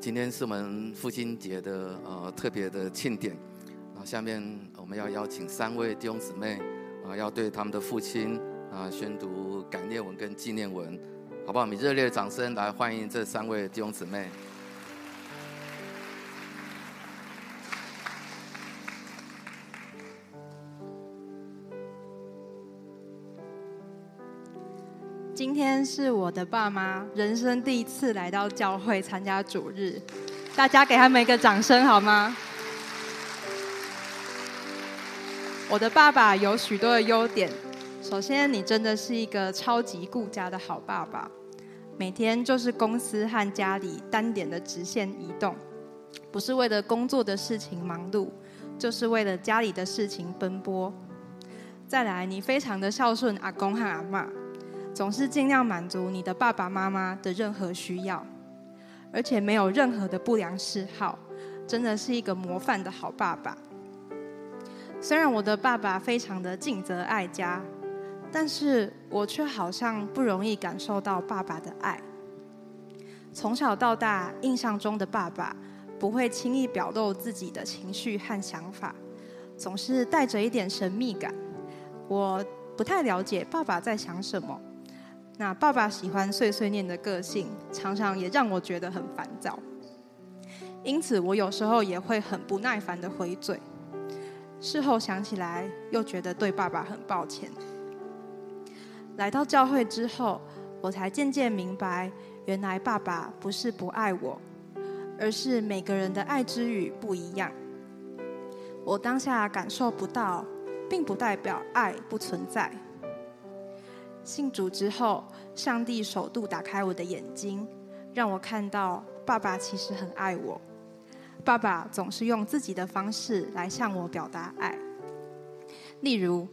今天是我们父亲节的呃特别的庆典，然后，下面我们要邀请三位弟兄姊妹啊，要对他们的父亲啊宣读感念文跟纪念文，好不好？我们热烈的掌声来欢迎这三位弟兄姊妹。今天是我的爸妈人生第一次来到教会参加主日，大家给他们一个掌声好吗？我的爸爸有许多的优点，首先你真的是一个超级顾家的好爸爸，每天就是公司和家里单点的直线移动，不是为了工作的事情忙碌，就是为了家里的事情奔波。再来，你非常的孝顺阿公和阿妈。总是尽量满足你的爸爸妈妈的任何需要，而且没有任何的不良嗜好，真的是一个模范的好爸爸。虽然我的爸爸非常的尽责爱家，但是我却好像不容易感受到爸爸的爱。从小到大，印象中的爸爸不会轻易表露自己的情绪和想法，总是带着一点神秘感。我不太了解爸爸在想什么。那爸爸喜欢碎碎念的个性，常常也让我觉得很烦躁。因此，我有时候也会很不耐烦的回嘴。事后想起来，又觉得对爸爸很抱歉。来到教会之后，我才渐渐明白，原来爸爸不是不爱我，而是每个人的爱之语不一样。我当下感受不到，并不代表爱不存在。信主之后，上帝首度打开我的眼睛，让我看到爸爸其实很爱我。爸爸总是用自己的方式来向我表达爱。例如，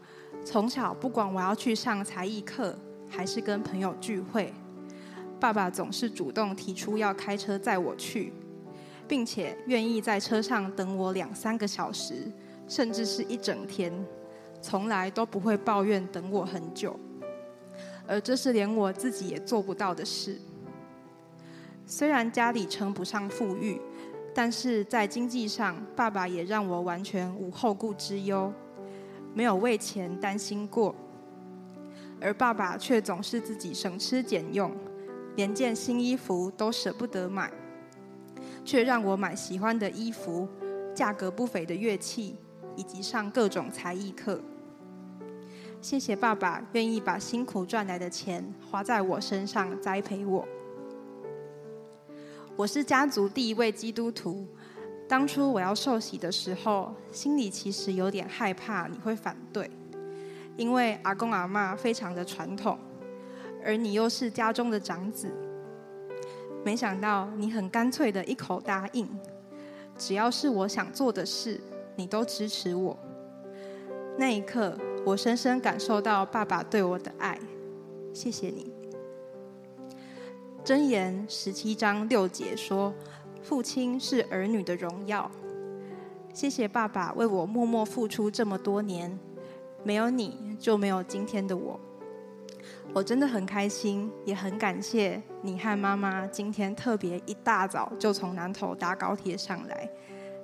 从小不管我要去上才艺课，还是跟朋友聚会，爸爸总是主动提出要开车载我去，并且愿意在车上等我两三个小时，甚至是一整天，从来都不会抱怨等我很久。而这是连我自己也做不到的事。虽然家里称不上富裕，但是在经济上，爸爸也让我完全无后顾之忧，没有为钱担心过。而爸爸却总是自己省吃俭用，连件新衣服都舍不得买，却让我买喜欢的衣服、价格不菲的乐器，以及上各种才艺课。谢谢爸爸愿意把辛苦赚来的钱花在我身上栽培我。我是家族第一位基督徒。当初我要受洗的时候，心里其实有点害怕你会反对，因为阿公阿嬷非常的传统，而你又是家中的长子。没想到你很干脆的一口答应，只要是我想做的事，你都支持我。那一刻。我深深感受到爸爸对我的爱，谢谢你。箴言十七章六节说：“父亲是儿女的荣耀。”谢谢爸爸为我默默付出这么多年，没有你就没有今天的我。我真的很开心，也很感谢你和妈妈今天特别一大早就从南投搭高铁上来，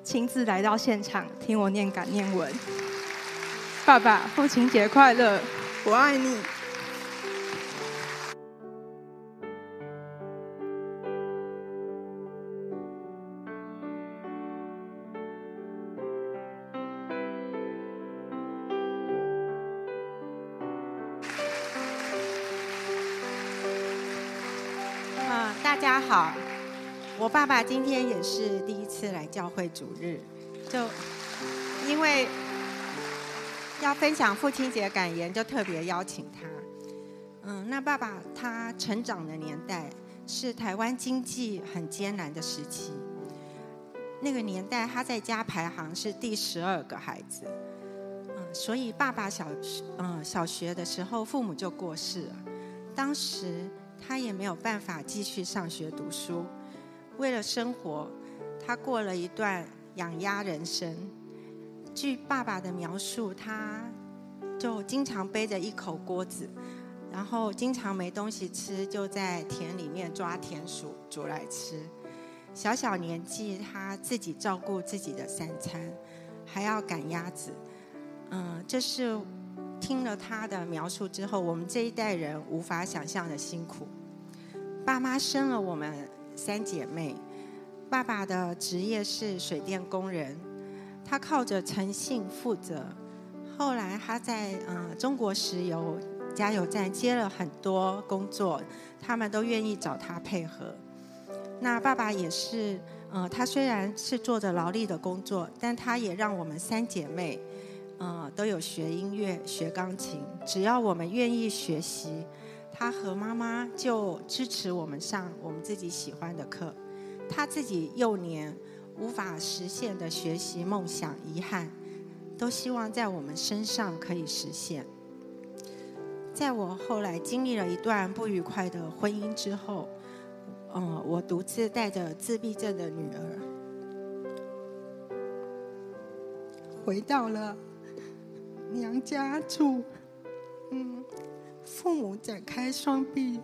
亲自来到现场听我念感念文。爸爸，父亲节快乐！我爱你。啊，大家好，我爸爸今天也是第一次来教会主日，就因为。要分享父亲节感言，就特别邀请他。嗯，那爸爸他成长的年代是台湾经济很艰难的时期。那个年代他在家排行是第十二个孩子。嗯，所以爸爸小嗯小学的时候父母就过世了，当时他也没有办法继续上学读书。为了生活，他过了一段养鸭人生。据爸爸的描述，他就经常背着一口锅子，然后经常没东西吃，就在田里面抓田鼠煮来吃。小小年纪他自己照顾自己的三餐，还要赶鸭子。嗯，这是听了他的描述之后，我们这一代人无法想象的辛苦。爸妈生了我们三姐妹，爸爸的职业是水电工人，他靠着诚信负责。后来他在呃中国石油加油站接了很多工作，他们都愿意找他配合。那爸爸也是，呃，他虽然是做着劳力的工作，但他也让我们三姐妹，呃，都有学音乐、学钢琴。只要我们愿意学习，他和妈妈就支持我们上我们自己喜欢的课。他自己幼年无法实现的学习梦想、遗憾。都希望在我们身上可以实现。在我后来经历了一段不愉快的婚姻之后，嗯，我独自带着自闭症的女儿，回到了娘家住。嗯，父母展开双臂，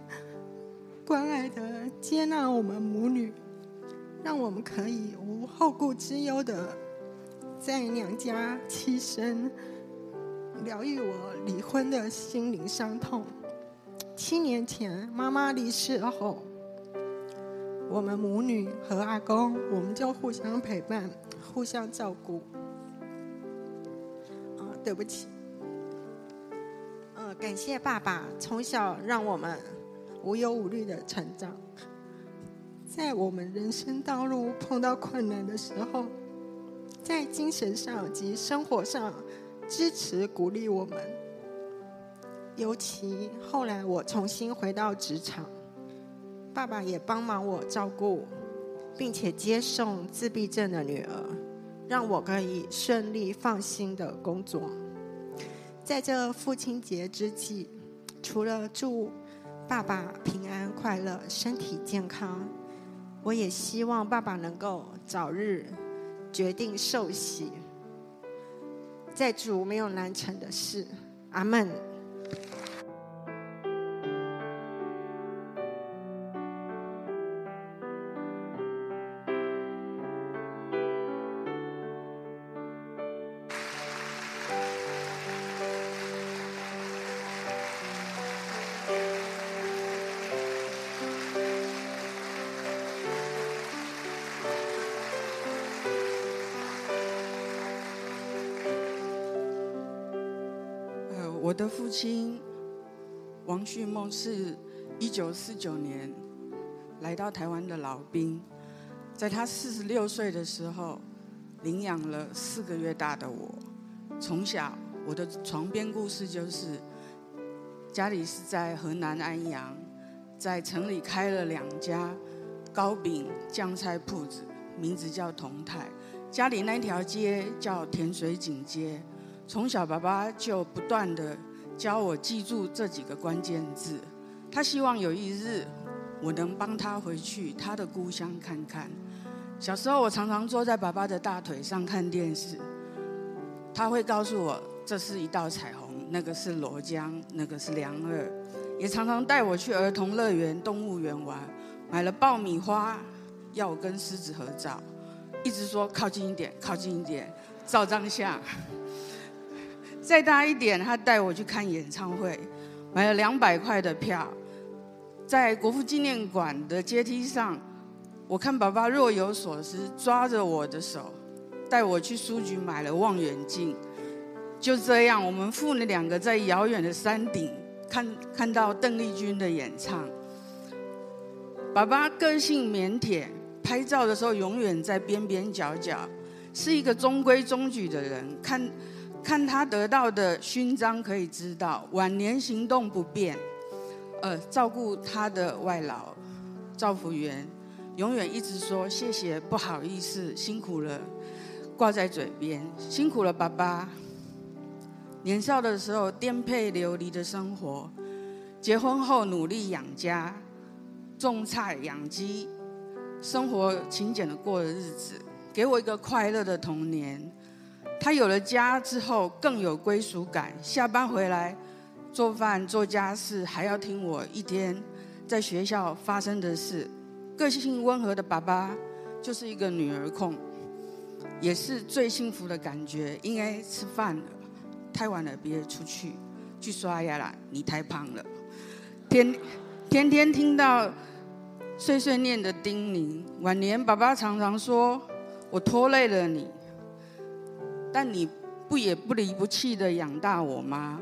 关爱的接纳我们母女，让我们可以无后顾之忧的。在娘家栖身，疗愈我离婚的心灵伤痛。七年前妈妈离世后，我们母女和阿公，我们就互相陪伴，互相照顾。啊，对不起。嗯，感谢爸爸从小让我们无忧无虑的成长，在我们人生道路碰到困难的时候。在精神上及生活上支持鼓励我们，尤其后来我重新回到职场，爸爸也帮忙我照顾，并且接送自闭症的女儿，让我可以顺利放心的工作。在这父亲节之际，除了祝爸爸平安快乐、身体健康，我也希望爸爸能够早日。决定受洗，在主没有难成的事，阿门。父亲王旭梦是一九四九年来到台湾的老兵，在他四十六岁的时候领养了四个月大的我。从小我的床边故事就是家里是在河南安阳，在城里开了两家糕饼酱菜铺子，名字叫同泰。家里那条街叫甜水井街。从小，爸爸就不断的教我记住这几个关键字。他希望有一日，我能帮他回去他的故乡看看。小时候，我常常坐在爸爸的大腿上看电视，他会告诉我这是一道彩虹，那个是罗江，那个是良二。也常常带我去儿童乐园、动物园玩，买了爆米花，要我跟狮子合照，一直说靠近一点，靠近一点，照张相。再大一点，他带我去看演唱会，买了两百块的票，在国父纪念馆的阶梯上，我看爸爸若有所思，抓着我的手，带我去书局买了望远镜。就这样，我们父女两个在遥远的山顶看看到邓丽君的演唱。爸爸个性腼腆，拍照的时候永远在边边角角，是一个中规中矩的人。看。看他得到的勋章，可以知道晚年行动不便，呃，照顾他的外老赵福元，永远一直说谢谢，不好意思，辛苦了，挂在嘴边，辛苦了，爸爸。年少的时候颠沛流离的生活，结婚后努力养家，种菜养鸡，生活勤俭的过的日子，给我一个快乐的童年。他有了家之后，更有归属感。下班回来，做饭做家事，还要听我一天在学校发生的事。个性温和的爸爸，就是一个女儿控，也是最幸福的感觉。应该吃饭了，太晚了，别出去去刷牙了。你太胖了，天天天听到碎碎念的叮咛。晚年爸爸常常说：“我拖累了你，但你不也不离不弃的养大我吗？”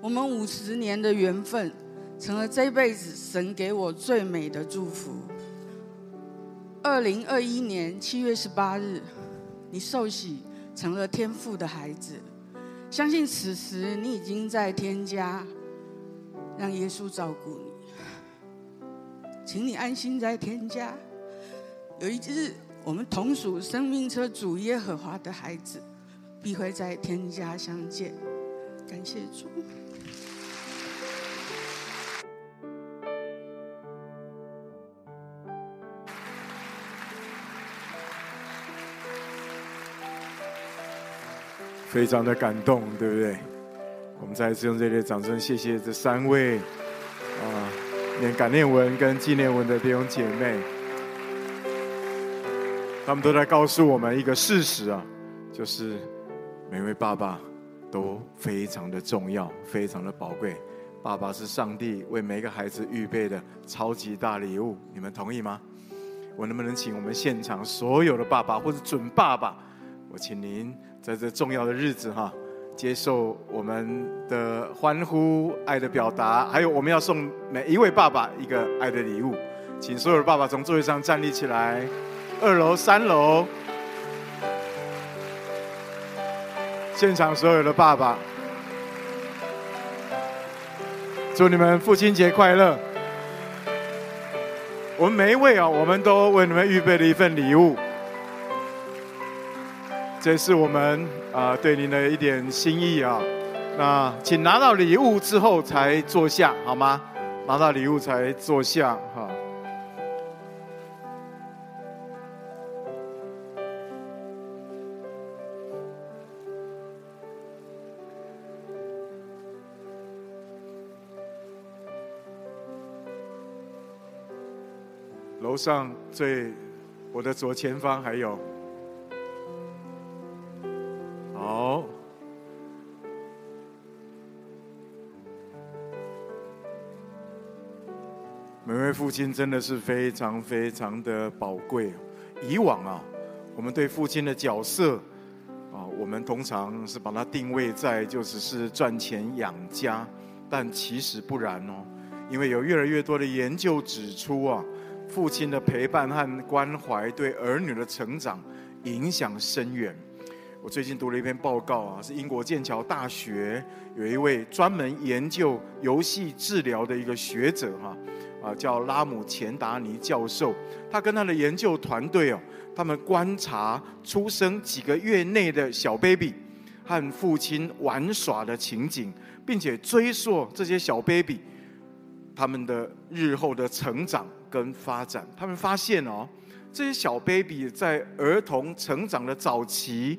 我们五十年的缘分，成了这辈子神给我最美的祝福。二零二一年七月十八日，你受洗成了天父的孩子，相信此时你已经在天家，让耶稣照顾你，请你安心在天家。有一日，我们同属生命车主耶和华的孩子，必会在天家相见。感谢主。非常的感动，对不对？我们再一次用热烈掌声，谢谢这三位啊，念感念文跟纪念文的弟兄姐妹，他们都在告诉我们一个事实啊，就是每位爸爸都非常的重要，非常的宝贵。爸爸是上帝为每个孩子预备的超级大礼物，你们同意吗？我能不能请我们现场所有的爸爸或者准爸爸，我请您。在这重要的日子哈，接受我们的欢呼、爱的表达，还有我们要送每一位爸爸一个爱的礼物，请所有的爸爸从座位上站立起来，二楼、三楼，现场所有的爸爸，祝你们父亲节快乐！我们每一位啊，我们都为你们预备了一份礼物。这是我们啊对您的一点心意啊，那请拿到礼物之后才坐下好吗？拿到礼物才坐下哈。楼上最我的左前方还有。好，每位父亲真的是非常非常的宝贵。以往啊，我们对父亲的角色啊，我们通常是把它定位在就只是赚钱养家，但其实不然哦。因为有越来越多的研究指出啊，父亲的陪伴和关怀对儿女的成长影响深远。我最近读了一篇报告啊，是英国剑桥大学有一位专门研究游戏治疗的一个学者哈。啊，叫拉姆钱达尼教授，他跟他的研究团队哦，他们观察出生几个月内的小 baby 和父亲玩耍的情景，并且追溯这些小 baby 他们的日后的成长跟发展。他们发现哦，这些小 baby 在儿童成长的早期，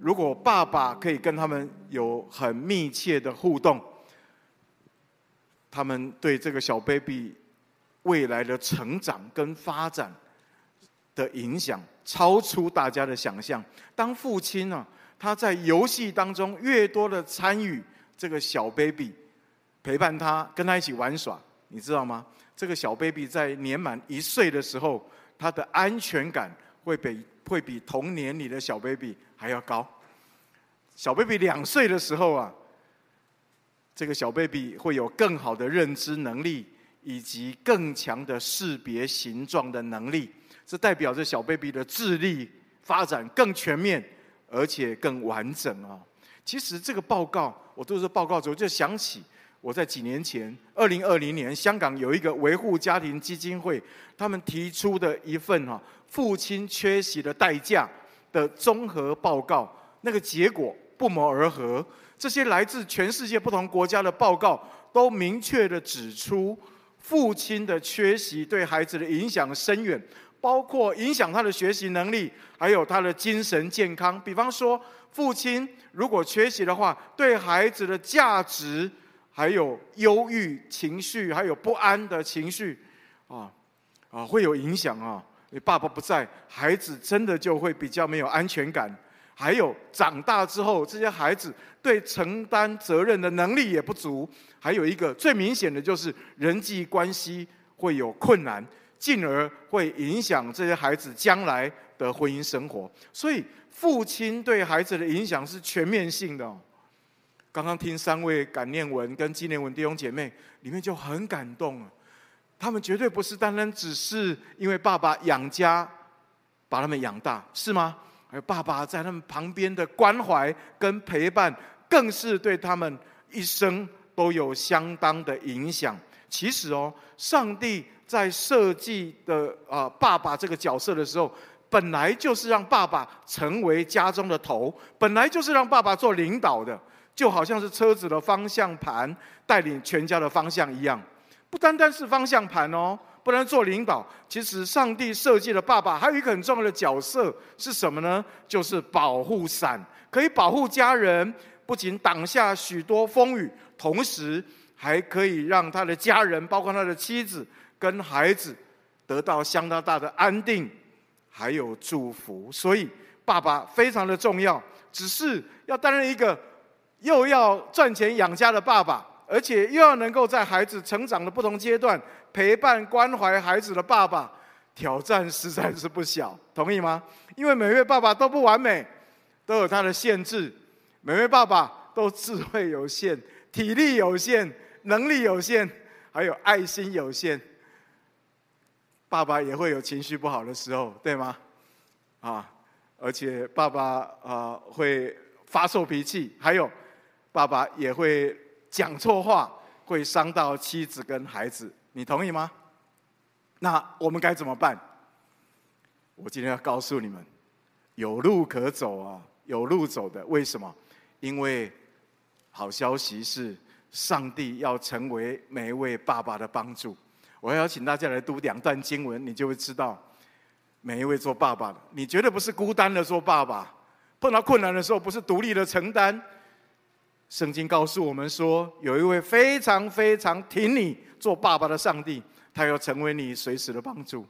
如果爸爸可以跟他们有很密切的互动，他们对这个小 baby。未来的成长跟发展的影响超出大家的想象。当父亲呢，他在游戏当中越多的参与这个小 baby，陪伴他，跟他一起玩耍，你知道吗？这个小 baby 在年满一岁的时候，他的安全感会比会比同年龄的小 baby 还要高。小 baby 两岁的时候啊，这个小 baby 会有更好的认知能力。以及更强的识别形状的能力，这代表着小 baby 的智力发展更全面，而且更完整啊！其实这个报告，我读这报告之后就想起我在几年前，二零二零年，香港有一个维护家庭基金会，他们提出的一份哈父亲缺席的代价的综合报告，那个结果不谋而合。这些来自全世界不同国家的报告都明确地指出。父亲的缺席对孩子的影响深远，包括影响他的学习能力，还有他的精神健康。比方说，父亲如果缺席的话，对孩子的价值，还有忧郁情绪，还有不安的情绪，啊啊，会有影响啊。你爸爸不在，孩子真的就会比较没有安全感。还有长大之后，这些孩子对承担责任的能力也不足。还有一个最明显的就是人际关系会有困难，进而会影响这些孩子将来的婚姻生活。所以，父亲对孩子的影响是全面性的。刚刚听三位感念文跟纪念文弟兄姐妹，里面就很感动了。他们绝对不是单单只是因为爸爸养家，把他们养大，是吗？而爸爸在他们旁边的关怀跟陪伴，更是对他们一生都有相当的影响。其实哦，上帝在设计的啊爸爸这个角色的时候，本来就是让爸爸成为家中的头，本来就是让爸爸做领导的，就好像是车子的方向盘带领全家的方向一样。不单单是方向盘哦。不能做领导。其实上帝设计的爸爸还有一个很重要的角色是什么呢？就是保护伞，可以保护家人，不仅挡下许多风雨，同时还可以让他的家人，包括他的妻子跟孩子，得到相当大的安定，还有祝福。所以爸爸非常的重要。只是要担任一个又要赚钱养家的爸爸，而且又要能够在孩子成长的不同阶段。陪伴关怀孩子的爸爸，挑战实在是不小，同意吗？因为每位爸爸都不完美，都有他的限制。每位爸爸都智慧有限、体力有限、能力有限，还有爱心有限。爸爸也会有情绪不好的时候，对吗？啊，而且爸爸啊会发臭脾气，还有爸爸也会讲错话，会伤到妻子跟孩子。你同意吗？那我们该怎么办？我今天要告诉你们，有路可走啊，有路走的。为什么？因为好消息是，上帝要成为每一位爸爸的帮助。我要请大家来读两段经文，你就会知道，每一位做爸爸的，你绝对不是孤单的做爸爸。碰到困难的时候，不是独立的承担。圣经告诉我们说，有一位非常非常挺你做爸爸的上帝，他要成为你随时的帮助。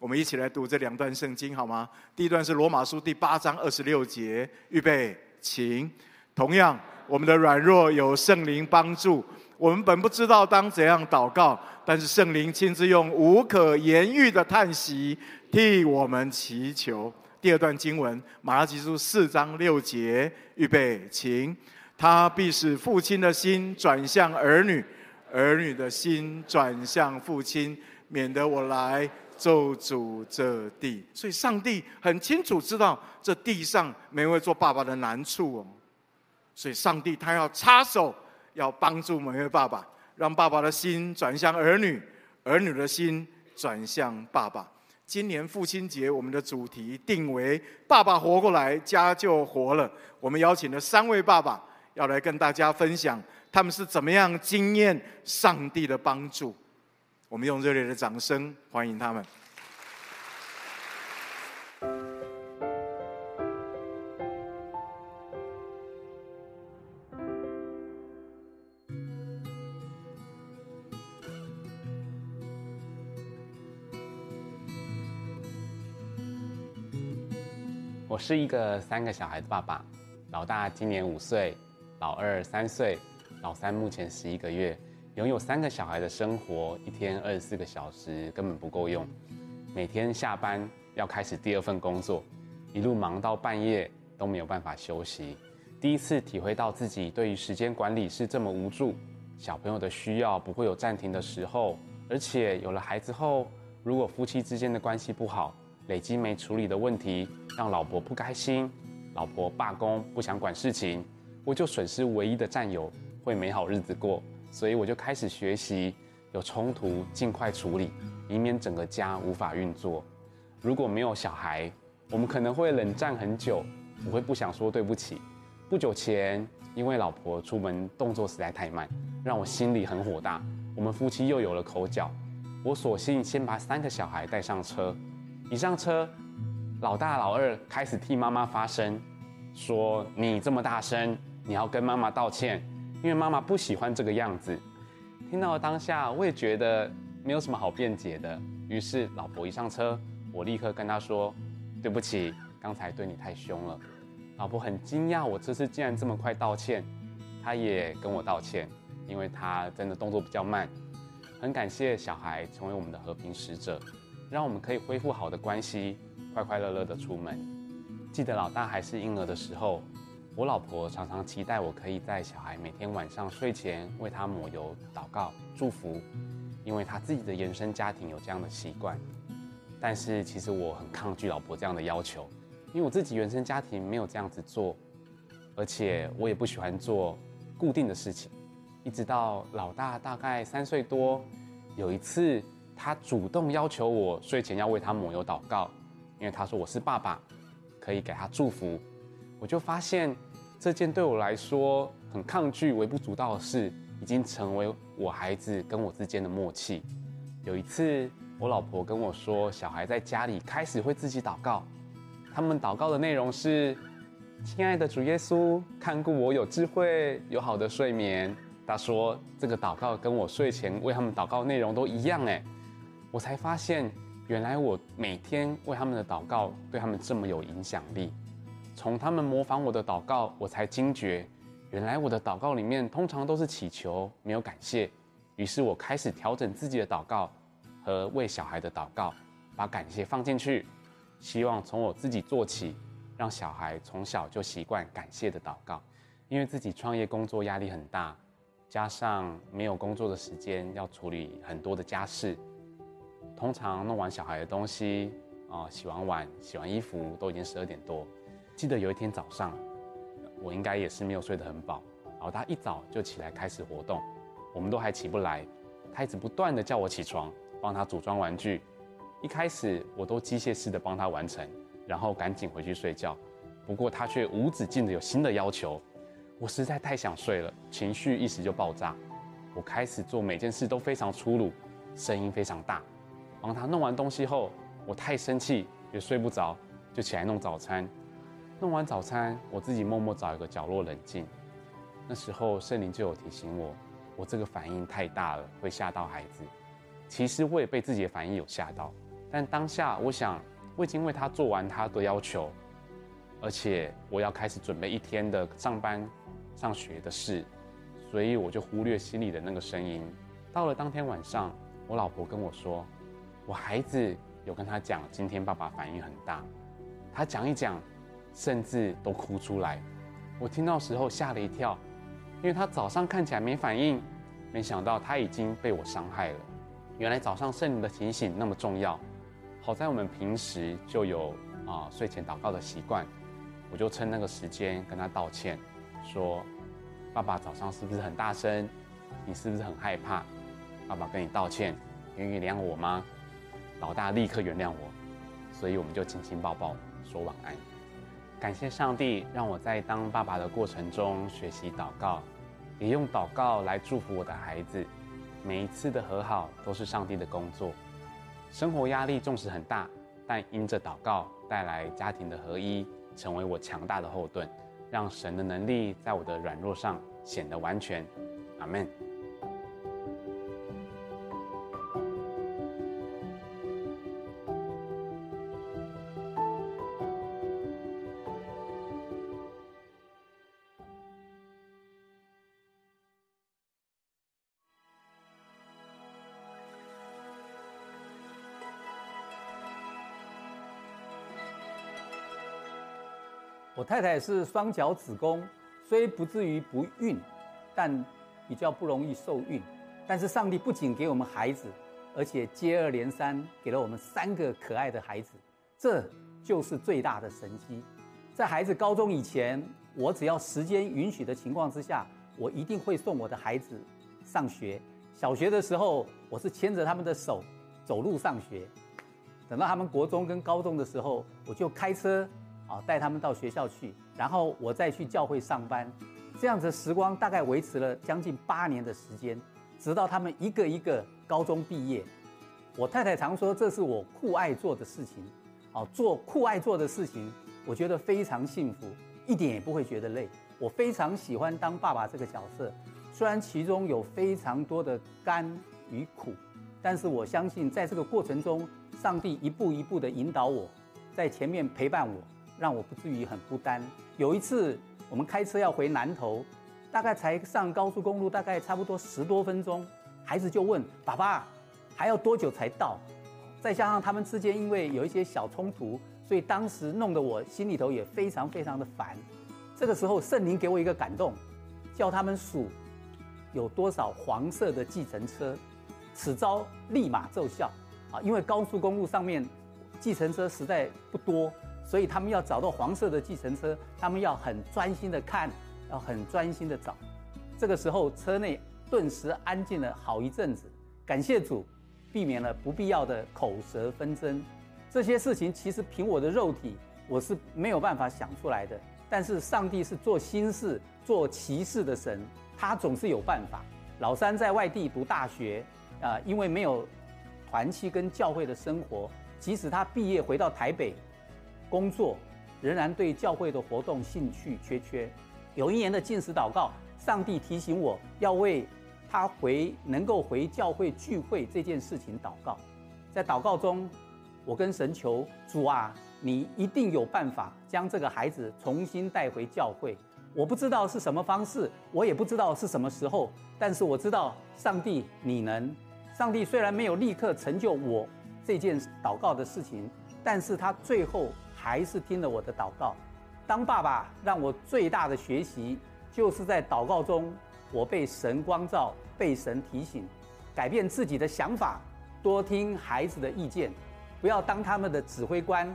我们一起来读这两段圣经好吗？第一段是罗马书第八章二十六节，预备，请。同样，我们的软弱有圣灵帮助，我们本不知道当怎样祷告，但是圣灵亲自用无可言喻的叹息替我们祈求。第二段经文，马拉基书四章六节，预备，请。他必使父亲的心转向儿女，儿女的心转向父亲，免得我来咒诅这地。所以，上帝很清楚知道这地上每位做爸爸的难处哦。所以，上帝他要插手，要帮助每位爸爸，让爸爸的心转向儿女，儿女的心转向爸爸。今年父亲节，我们的主题定为“爸爸活过来，家就活了”。我们邀请了三位爸爸。要来跟大家分享，他们是怎么样经验上帝的帮助。我们用热烈的掌声欢迎他们。我是一个三个小孩的爸爸，老大今年五岁。老二三岁，老三目前十一个月，拥有三个小孩的生活，一天二十四个小时根本不够用。每天下班要开始第二份工作，一路忙到半夜都没有办法休息。第一次体会到自己对于时间管理是这么无助。小朋友的需要不会有暂停的时候，而且有了孩子后，如果夫妻之间的关系不好，累积没处理的问题，让老婆不开心，老婆罢工不想管事情。我就损失唯一的战友，会没好日子过，所以我就开始学习有冲突尽快处理，以免整个家无法运作。如果没有小孩，我们可能会冷战很久，我会不想说对不起。不久前，因为老婆出门动作实在太慢，让我心里很火大。我们夫妻又有了口角，我索性先把三个小孩带上车。一上车，老大老二开始替妈妈发声，说你这么大声。你要跟妈妈道歉，因为妈妈不喜欢这个样子。听到当下，我也觉得没有什么好辩解的。于是，老婆一上车，我立刻跟她说：“对不起，刚才对你太凶了。”老婆很惊讶，我这次竟然这么快道歉，她也跟我道歉，因为她真的动作比较慢。很感谢小孩成为我们的和平使者，让我们可以恢复好的关系，快快乐乐的出门。记得老大还是婴儿的时候，我老婆常常期待我可以在小孩每天晚上睡前为他抹油、祷告、祝福，因为他自己的原生家庭有这样的习惯。但是其实我很抗拒老婆这样的要求，因为我自己原生家庭没有这样子做，而且我也不喜欢做固定的事情。一直到老大大概三岁多，有一次他主动要求我睡前要为他抹油祷告，因为他说我是爸爸，可以给他祝福。我就发现这件对我来说很抗拒、微不足道的事，已经成为我孩子跟我之间的默契。有一次，我老婆跟我说，小孩在家里开始会自己祷告，他们祷告的内容是：“亲爱的主耶稣，看顾我有智慧、有好的睡眠。”他说：“这个祷告跟我睡前为他们祷告内容都一样。”哎，我才发现，原来我每天为他们的祷告对他们这么有影响力。从他们模仿我的祷告，我才惊觉，原来我的祷告里面通常都是祈求，没有感谢。于是我开始调整自己的祷告和为小孩的祷告，把感谢放进去，希望从我自己做起，让小孩从小就习惯感谢的祷告。因为自己创业工作压力很大。加上没有工作的时间，要处理很多的家事，通常弄完小孩的东西，啊，洗完碗、洗完衣服，都已经十二点多。记得有一天早上，我应该也是没有睡得很饱，然后他一早就起来开始活动，我们都还起不来，他一直不断的叫我起床，帮他组装玩具。一开始我都机械式的帮他完成，然后赶紧回去睡觉。不过他却无止境的有新的要求。我实在太想睡了，情绪一时就爆炸。我开始做每件事都非常粗鲁，声音非常大。帮他弄完东西后，我太生气也睡不着，就起来弄早餐。弄完早餐，我自己默默找一个角落冷静。那时候圣灵就有提醒我，我这个反应太大了，会吓到孩子。其实我也被自己的反应有吓到，但当下我想，我已经为他做完他的要求，而且我要开始准备一天的上班。上学的事，所以我就忽略心里的那个声音。到了当天晚上，我老婆跟我说，我孩子有跟他讲，今天爸爸反应很大，他讲一讲，甚至都哭出来。我听到时候吓了一跳，因为他早上看起来没反应，没想到他已经被我伤害了。原来早上圣灵的提醒那么重要，好在我们平时就有啊睡前祷告的习惯，我就趁那个时间跟他道歉。说：“爸爸早上是不是很大声？你是不是很害怕？爸爸跟你道歉，愿意原谅我吗？”老大立刻原谅我，所以我们就亲亲抱抱说晚安。感谢上帝让我在当爸爸的过程中学习祷告，也用祷告来祝福我的孩子。每一次的和好都是上帝的工作。生活压力纵使很大，但因着祷告带来家庭的合一，成为我强大的后盾。让神的能力在我的软弱上显得完全，阿门。我太太是双脚子宫，虽不至于不孕，但比较不容易受孕。但是上帝不仅给我们孩子，而且接二连三给了我们三个可爱的孩子，这就是最大的神迹。在孩子高中以前，我只要时间允许的情况之下，我一定会送我的孩子上学。小学的时候，我是牵着他们的手走路上学。等到他们国中跟高中的时候，我就开车。啊，带他们到学校去，然后我再去教会上班，这样子时光大概维持了将近八年的时间，直到他们一个一个高中毕业。我太太常说，这是我酷爱做的事情，哦，做酷爱做的事情，我觉得非常幸福，一点也不会觉得累。我非常喜欢当爸爸这个角色，虽然其中有非常多的甘与苦，但是我相信在这个过程中，上帝一步一步的引导我，在前面陪伴我，让我不至于很孤单。有一次，我们开车要回南投，大概才上高速公路，大概差不多十多分钟，孩子就问爸爸，还要多久才到？再加上他们之间因为有一些小冲突，所以当时弄得我心里头也非常非常的烦。这个时候，圣灵给我一个感动，叫他们数有多少黄色的计程车，此招立马奏效。啊，因为高速公路上面计程车实在不多，所以他们要找到黄色的计程车，他们要很专心的看，要很专心的找。这个时候车内顿时安静了好一阵子。感谢主，避免了不必要的口舌纷争。这些事情其实凭我的肉体我是没有办法想出来的，但是上帝是做新事、做奇事的神，他总是有办法。老三在外地读大学，啊、因为没有。团契跟教会的生活，即使他毕业回到台北工作，仍然对教会的活动兴趣缺缺。有一年的进食祷告，上帝提醒我要为他回能够回教会聚会这件事情祷告。在祷告中，我跟神求主啊，你一定有办法将这个孩子重新带回教会。我不知道是什么方式，我也不知道是什么时候，但是我知道上帝你能。上帝虽然没有立刻成就我这件祷告的事情，但是他最后还是听了我的祷告。当爸爸让我最大的学习，就是在祷告中，我被神光照，被神提醒，改变自己的想法，多听孩子的意见，不要当他们的指挥官，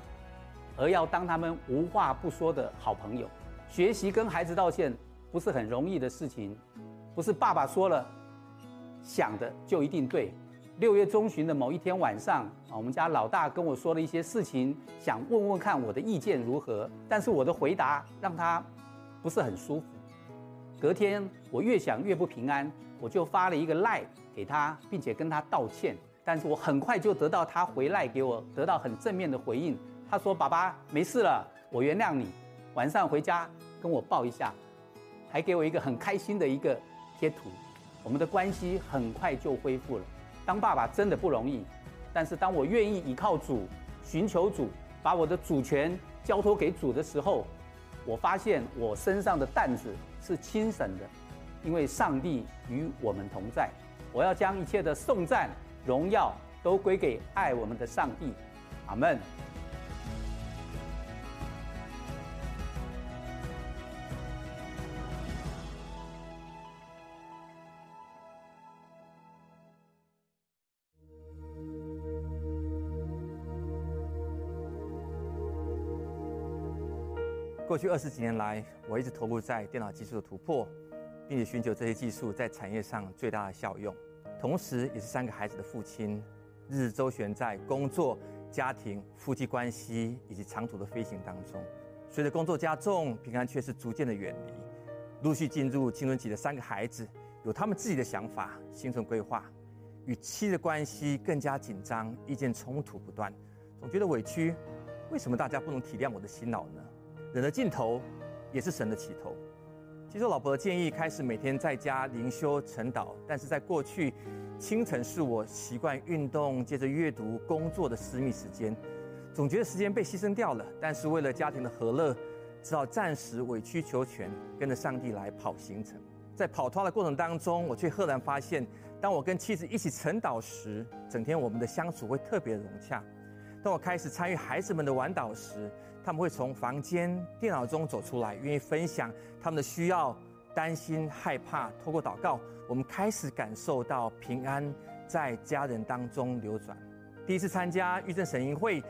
而要当他们无话不说的好朋友。学习跟孩子道歉不是很容易的事情，不是爸爸说了。想的就一定对。六月中旬的某一天晚上，啊，我们家老大跟我说了一些事情，想问问看我的意见如何。但是我的回答让他不是很舒服。隔天我越想越不平安，我就发了一个赖给他，并且跟他道歉。但是我很快就得到他回赖给我，得到很正面的回应。他说：“爸爸没事了，我原谅你。晚上回家跟我抱一下，还给我一个很开心的一个贴图。”我们的关系很快就恢复了。当爸爸真的不容易，但是当我愿意依靠主、寻求主，把我的主权交托给主的时候，我发现我身上的担子是轻省的，因为上帝与我们同在。我要将一切的颂赞、荣耀都归给爱我们的上帝。阿门。过去二十几年来，我一直投入在电脑技术的突破，并且寻求这些技术在产业上最大的效用。同时，也是三个孩子的父亲，日日周旋在工作、家庭、夫妻关系以及长途的飞行当中。随着工作加重，平安却是逐渐的远离。陆续进入青春期的三个孩子，有他们自己的想法、行程规划，与妻的关系更加紧张，意见冲突不断，总觉得委屈。为什么大家不能体谅我的辛劳呢？人的尽头，也是神的起头。接受老婆的建议，开始每天在家灵修晨祷。但是在过去，清晨是我习惯运动、接着阅读、工作的私密时间，总觉得时间被牺牲掉了。但是为了家庭的和乐，只好暂时委曲求全，跟着上帝来跑行程。在跑脱的过程当中，我却赫然发现，当我跟妻子一起晨祷时，整天我们的相处会特别融洽。当我开始参与孩子们的晚祷时，他们会从房间、电脑中走出来，愿意分享他们的需要、担心、害怕。透过祷告，我们开始感受到平安在家人当中流转。第一次参加预正神营会，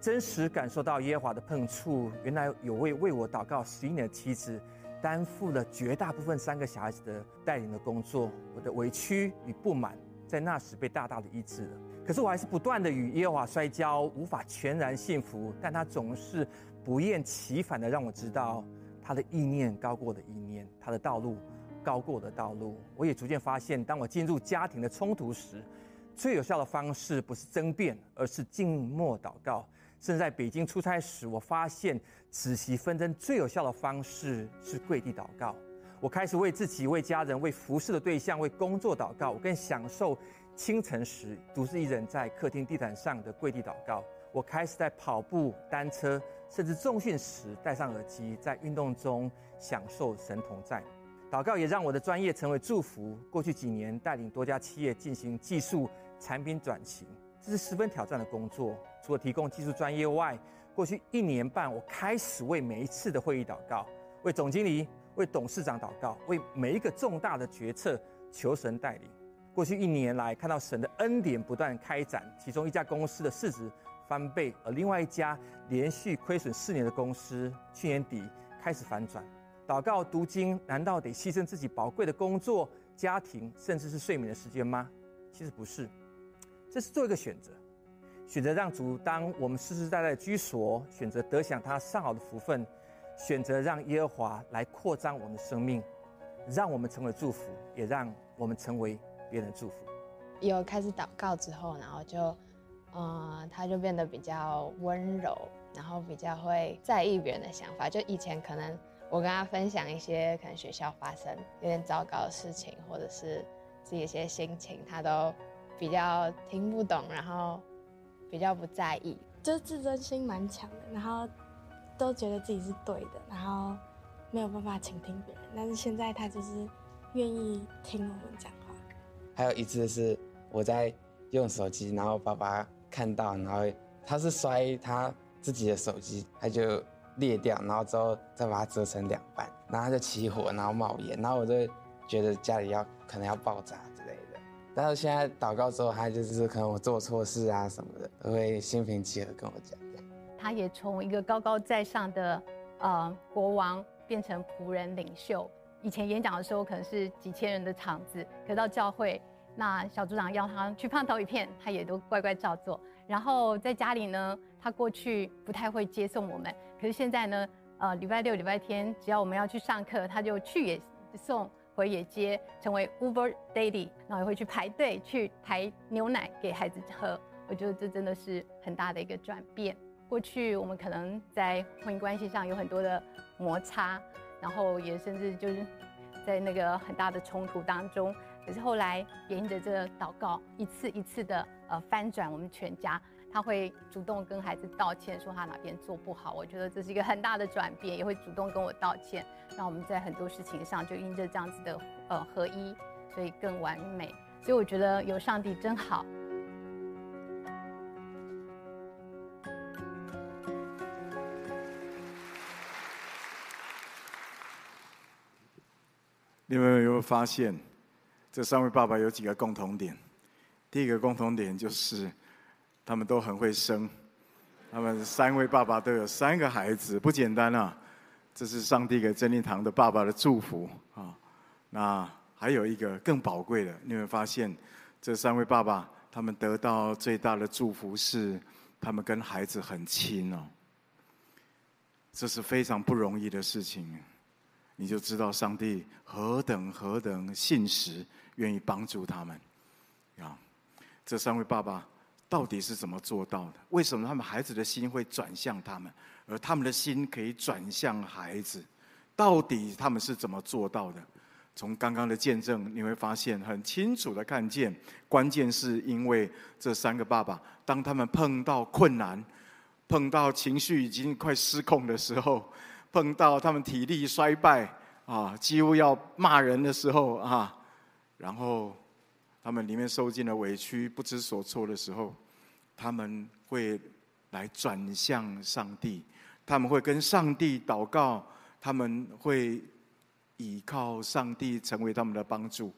真实感受到耶和华的碰触。原来有位为我祷告十一年的妻子，担负了绝大部分三个小孩子的带领的工作。我的委屈与不满，在那时被大大的医治了。可是我还是不断的与耶和华摔跤，无法全然信服。但他总是不厌其烦的让我知道，他的意念高过我的意念，他的道路高过我的道路。我也逐渐发现，当我进入家庭的冲突时，最有效的方式不是争辩，而是静默祷告。甚至在北京出差时，我发现止息纷争最有效的方式是跪地祷告。我开始为自己、为家人、为服侍的对象、为工作祷告。我更享受清晨时独自一人在客厅地毯上的跪地祷告。我开始在跑步、单车，甚至重训时戴上耳机，在运动中享受神同在。祷告也让我的专业成为祝福。过去几年带领多家企业进行技术产品转型，这是十分挑战的工作。除了提供技术专业外，过去一年半，我开始为每一次的会议祷告，为总经理、为董事长祷告，为每一个重大的决策求神带领。过去一年来，看到神的恩典不断开展，其中一家公司的市值翻倍，而另外一家连续亏损四年的公司，去年底开始反转。祷告读经，难道得牺牲自己宝贵的工作、家庭，甚至是睡眠的时间吗？其实不是，这是做一个选择。选择让主当我们世世代代的居所，选择得享他上好的福分，选择让耶和华来扩张我们的生命，让我们成为祝福，也让我们成为别人的祝福。有开始祷告之后，然后就，呃，他就变得比较温柔，然后比较会在意别人的想法。就以前可能我跟他分享一些可能学校发生有点糟糕的事情，或者是自己一些心情，他都比较听不懂，然后。比较不在意，就是自尊心蛮强的，然后都觉得自己是对的，然后没有办法倾听别人。但是现在他就是愿意听我们讲话。还有一次是我在用手机，然后爸爸看到，然后他是摔他自己的手机，他就裂掉，然后之后再把它折成两半，然后他就起火，然后冒烟，然后我就觉得家里要可能要爆炸之类的。但是现在祷告之后，他就是可能我做错事啊什么的，都会心平气和跟我讲。他也从一个高高在上的呃国王变成仆人领袖。以前演讲的时候可能是几千人的场子，可到教会，那小组长要他去胖头一片，他也都乖乖照做。然后在家里呢，他过去不太会接送我们，可是现在呢，呃礼拜六、礼拜天，只要我们要去上课，他就去也送。回也接，成为 Uber Daddy，然后也会去排队去排牛奶给孩子喝。我觉得这真的是很大的一个转变。过去我们可能在婚姻关系上有很多的摩擦，然后也甚至就是在那个很大的冲突当中。可是后来也因着这个祷告，一次一次的呃翻转我们全家。他会主动跟孩子道歉，说他哪边做不好。我觉得这是一个很大的转变，也会主动跟我道歉，让我们在很多事情上就因着这样子的呃合一，所以更完美。所以我觉得有上帝真好。你们有没有发现，这三位爸爸有几个共同点？第一个共同点就是。他们都很会生，他们三位爸爸都有三个孩子，不简单啊！这是上帝给真理堂的爸爸的祝福啊。那还有一个更宝贵的，你会发现，这三位爸爸他们得到最大的祝福是，他们跟孩子很亲哦。这是非常不容易的事情，你就知道上帝何等何等信实，愿意帮助他们啊！这三位爸爸。到底是怎么做到的？为什么他们孩子的心会转向他们，而他们的心可以转向孩子？到底他们是怎么做到的？从刚刚的见证，你会发现很清楚的看见，关键是因为这三个爸爸，当他们碰到困难、碰到情绪已经快失控的时候，碰到他们体力衰败啊，几乎要骂人的时候啊，然后他们里面受尽了委屈、不知所措的时候。他们会来转向上帝，他们会跟上帝祷告，他们会倚靠上帝成为他们的帮助，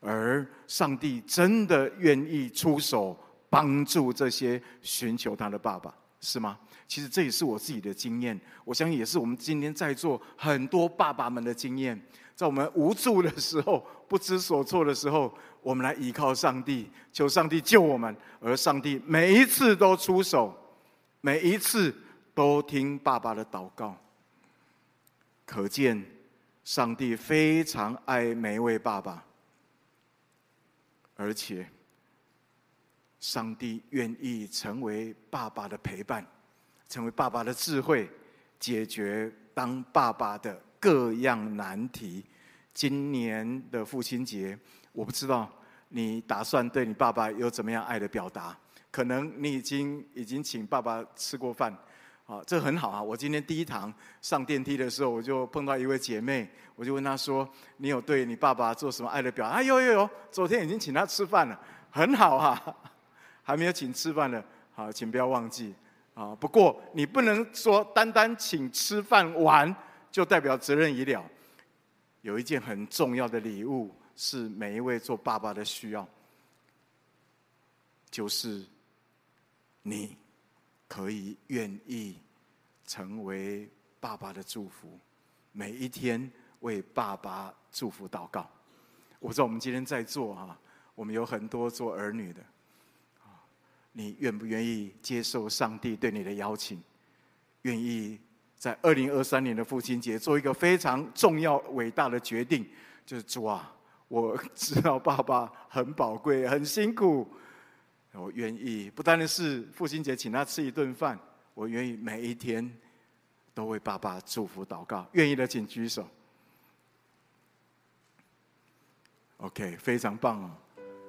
而上帝真的愿意出手帮助这些寻求他的爸爸，是吗？其实这也是我自己的经验，我相信也是我们今天在座很多爸爸们的经验。在我们无助的时候、不知所措的时候，我们来依靠上帝，求上帝救我们。而上帝每一次都出手，每一次都听爸爸的祷告。可见，上帝非常爱每一位爸爸，而且，上帝愿意成为爸爸的陪伴，成为爸爸的智慧，解决当爸爸的。各样难题，今年的父亲节，我不知道你打算对你爸爸有怎么样爱的表达？可能你已经已经请爸爸吃过饭，啊，这很好啊！我今天第一堂上电梯的时候，我就碰到一位姐妹，我就问她说：“你有对你爸爸做什么爱的表达？”啊，有有有，昨天已经请他吃饭了，很好啊！还没有请吃饭的，好，请不要忘记啊！不过你不能说单单请吃饭玩就代表责任已了，有一件很重要的礼物是每一位做爸爸的需要，就是。你可以愿意成为爸爸的祝福，每一天为爸爸祝福祷告。我知道我们今天在座啊，我们有很多做儿女的，你愿不愿意接受上帝对你的邀请？愿意在二零二三年的父亲节做一个非常重要伟大的决定？就是主啊，我知道爸爸很宝贵，很辛苦。我愿意，不单单是父亲节请他吃一顿饭，我愿意每一天都为爸爸祝福祷告。愿意的请举手。OK，非常棒哦！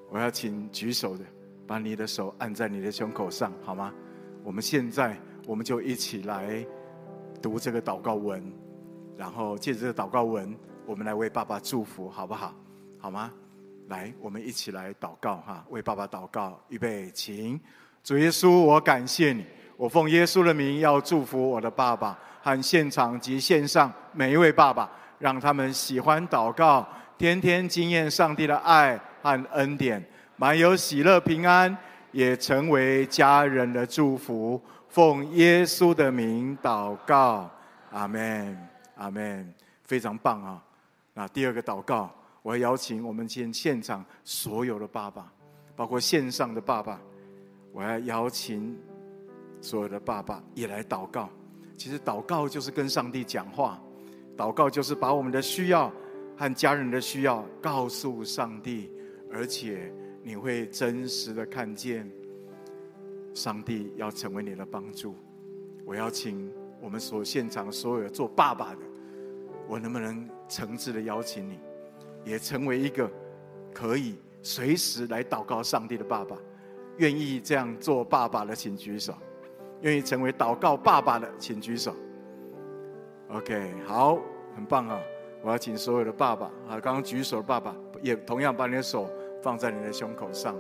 我要请举手的，把你的手按在你的胸口上，好吗？我们现在我们就一起来读这个祷告文，然后借着这个祷告文，我们来为爸爸祝福，好不好？好吗？来，我们一起来祷告哈，为爸爸祷告。预备，请主耶稣，我感谢你，我奉耶稣的名要祝福我的爸爸和现场及线上每一位爸爸，让他们喜欢祷告，天天经验上帝的爱和恩典，满有喜乐平安，也成为家人的祝福。奉耶稣的名祷告，阿门，阿门，非常棒啊！那第二个祷告。我要邀请我们今天现场所有的爸爸，包括线上的爸爸，我要邀请所有的爸爸也来祷告。其实祷告就是跟上帝讲话，祷告就是把我们的需要和家人的需要告诉上帝，而且你会真实的看见上帝要成为你的帮助。我要请我们所现场所有做爸爸的，我能不能诚挚的邀请你？也成为一个可以随时来祷告上帝的爸爸，愿意这样做爸爸的，请举手；愿意成为祷告爸爸的，请举手。OK，好，很棒啊！我要请所有的爸爸啊，刚刚举手的爸爸也同样把你的手放在你的胸口上。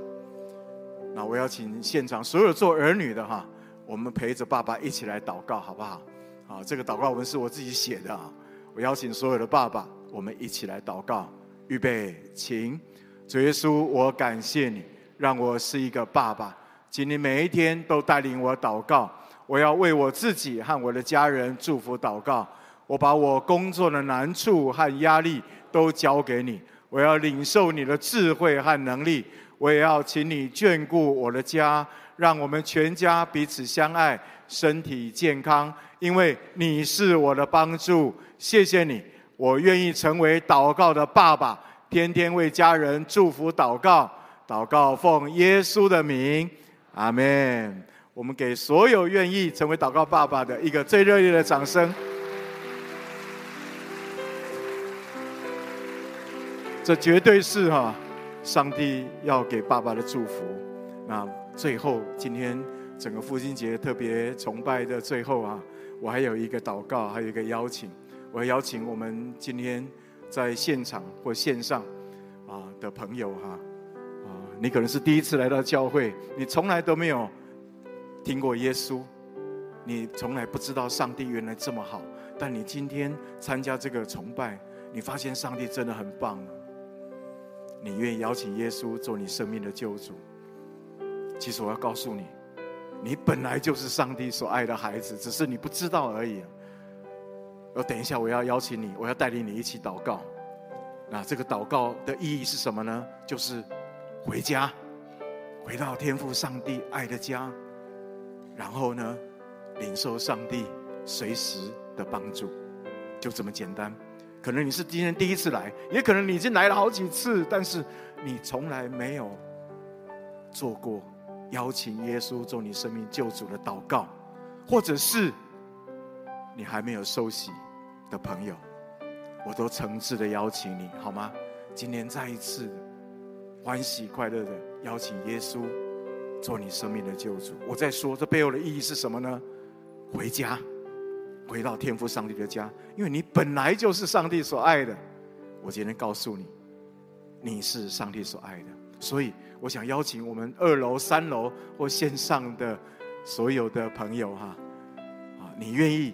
那我要请现场所有做儿女的哈，我们陪着爸爸一起来祷告，好不好？好，这个祷告文是我自己写的啊。我邀请所有的爸爸，我们一起来祷告。预备，请主耶稣，我感谢你，让我是一个爸爸。请你每一天都带领我祷告。我要为我自己和我的家人祝福祷告。我把我工作的难处和压力都交给你。我要领受你的智慧和能力。我也要请你眷顾我的家，让我们全家彼此相爱，身体健康。因为你是我的帮助。谢谢你。我愿意成为祷告的爸爸，天天为家人祝福祷告，祷告奉耶稣的名，阿门。我们给所有愿意成为祷告爸爸的一个最热烈的掌声。这绝对是哈，上帝要给爸爸的祝福。那最后，今天整个父亲节特别崇拜的最后啊，我还有一个祷告，还有一个邀请。我要邀请我们今天在现场或线上啊的朋友哈啊，你可能是第一次来到教会，你从来都没有听过耶稣，你从来不知道上帝原来这么好，但你今天参加这个崇拜，你发现上帝真的很棒，你愿意邀请耶稣做你生命的救主。其实我要告诉你，你本来就是上帝所爱的孩子，只是你不知道而已。我等一下，我要邀请你，我要带领你一起祷告。那这个祷告的意义是什么呢？就是回家，回到天父上帝爱的家，然后呢，领受上帝随时的帮助，就这么简单。可能你是今天第一次来，也可能你已经来了好几次，但是你从来没有做过邀请耶稣做你生命救主的祷告，或者是。你还没有受洗的朋友，我都诚挚的邀请你，好吗？今天再一次欢喜快乐的邀请耶稣做你生命的救主。我在说这背后的意义是什么呢？回家，回到天父上帝的家，因为你本来就是上帝所爱的。我今天告诉你，你是上帝所爱的。所以，我想邀请我们二楼、三楼或线上的所有的朋友哈，啊，你愿意，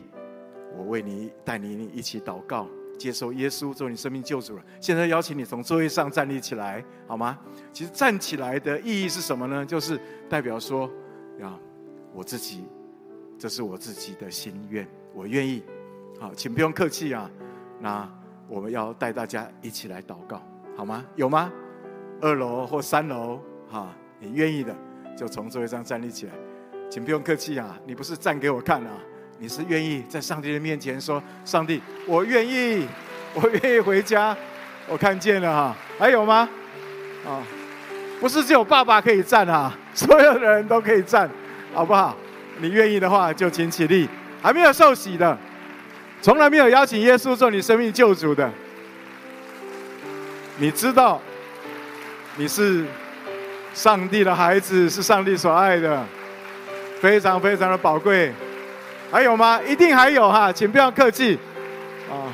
我为你带你一起祷告。接受耶稣做你生命救主了。现在邀请你从座位上站立起来，好吗？其实站起来的意义是什么呢？就是代表说，啊，我自己，这是我自己的心愿，我愿意。好，请不用客气啊。那我们要带大家一起来祷告，好吗？有吗？二楼或三楼，哈，你愿意的就从座位上站立起来，请不用客气啊。你不是站给我看啊。你是愿意在上帝的面前说：“上帝，我愿意，我愿意回家。”我看见了哈，还有吗？啊，不是只有爸爸可以站啊，所有的人都可以站，好不好？你愿意的话，就请起立。还没有受洗的，从来没有邀请耶稣做你生命救主的，你知道你是上帝的孩子，是上帝所爱的，非常非常的宝贵。还有吗？一定还有哈，请不要客气，啊，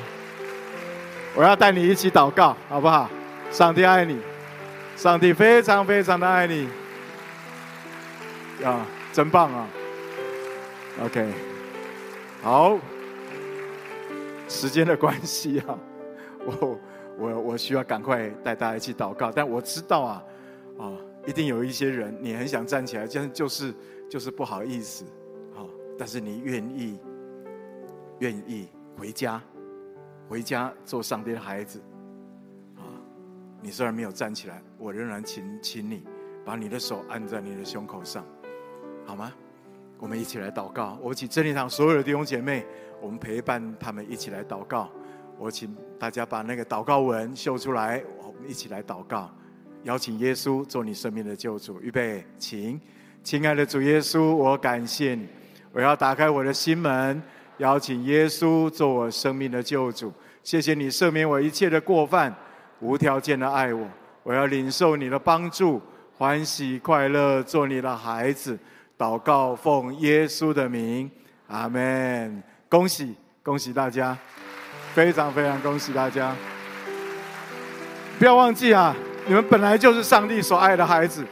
我要带你一起祷告，好不好？上帝爱你，上帝非常非常的爱你，啊，真棒啊！OK，好，时间的关系啊，我我我需要赶快带大家一起祷告，但我知道啊，啊，一定有一些人你很想站起来，但就是就是不好意思。啊但是你愿意，愿意回家，回家做上帝的孩子，啊！你虽然没有站起来，我仍然请请你把你的手按在你的胸口上，好吗？我们一起来祷告。我请真理堂所有的弟兄姐妹，我们陪伴他们一起来祷告。我请大家把那个祷告文秀出来，我们一起来祷告，邀请耶稣做你生命的救主。预备，请，亲爱的主耶稣，我感谢你。我要打开我的心门，邀请耶稣做我生命的救主。谢谢你赦免我一切的过犯，无条件的爱我。我要领受你的帮助，欢喜快乐做你的孩子。祷告奉耶稣的名，阿门。恭喜恭喜大家，非常非常恭喜大家。不要忘记啊，你们本来就是上帝所爱的孩子。